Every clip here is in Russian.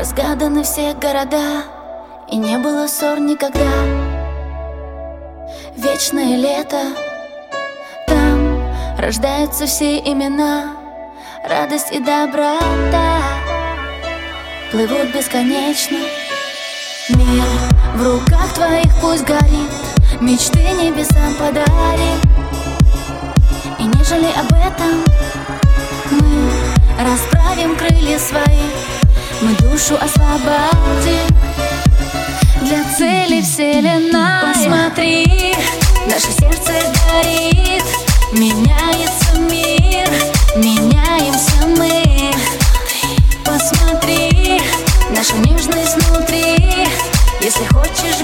Разгаданы все города И не было ссор никогда. Вечное лето Там рождаются все имена Радость и доброта. Плывут бесконечно Мир в руках твоих пусть горит Мечты небесам подари И нежели об этом Мы душу освободим. Для цели вселенная Посмотри, наше сердце горит. Меняется мир, меняемся мы. Посмотри, наша нежность внутри. Если хочешь,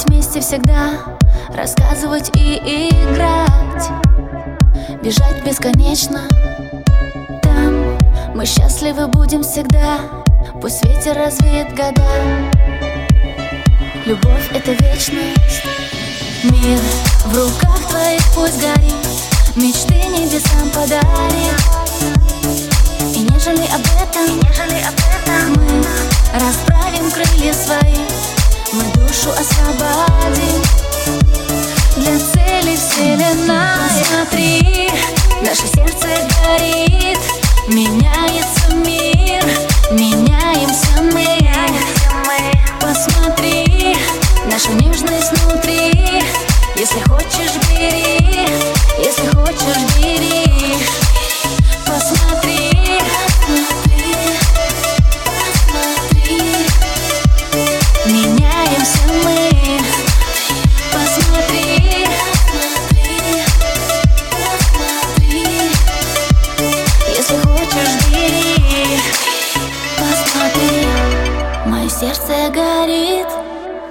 быть вместе всегда Рассказывать и играть. Бежать бесконечно. Там мы счастливы будем всегда Пусть ветер развеет года. Любовь — это вечность. Мир в руках твоих пусть горит. Мечты небесам подарит вселенная Посмотри, наше сердце горит Меняется мир, меняемся мы сердце горит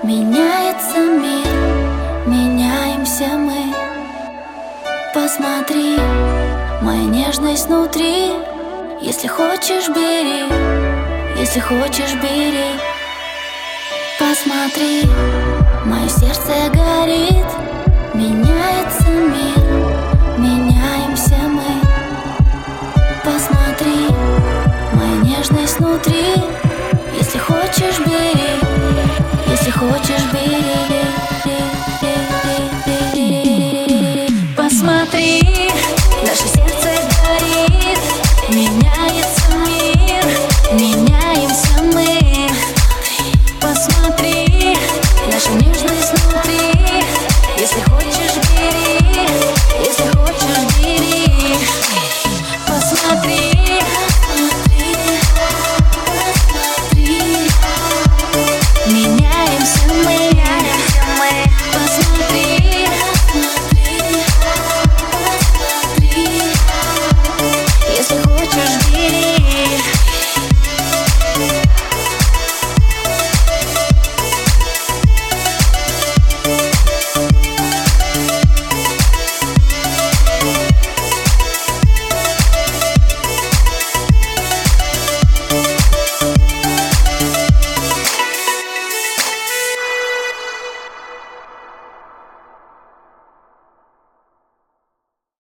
Меняется мир, меняемся мы. Посмотри, моя нежность внутри. Если хочешь, бери, если хочешь, бери. Посмотри, мое сердце горит Меняется мир, меняемся мы. Посмотри, моя нежность внутри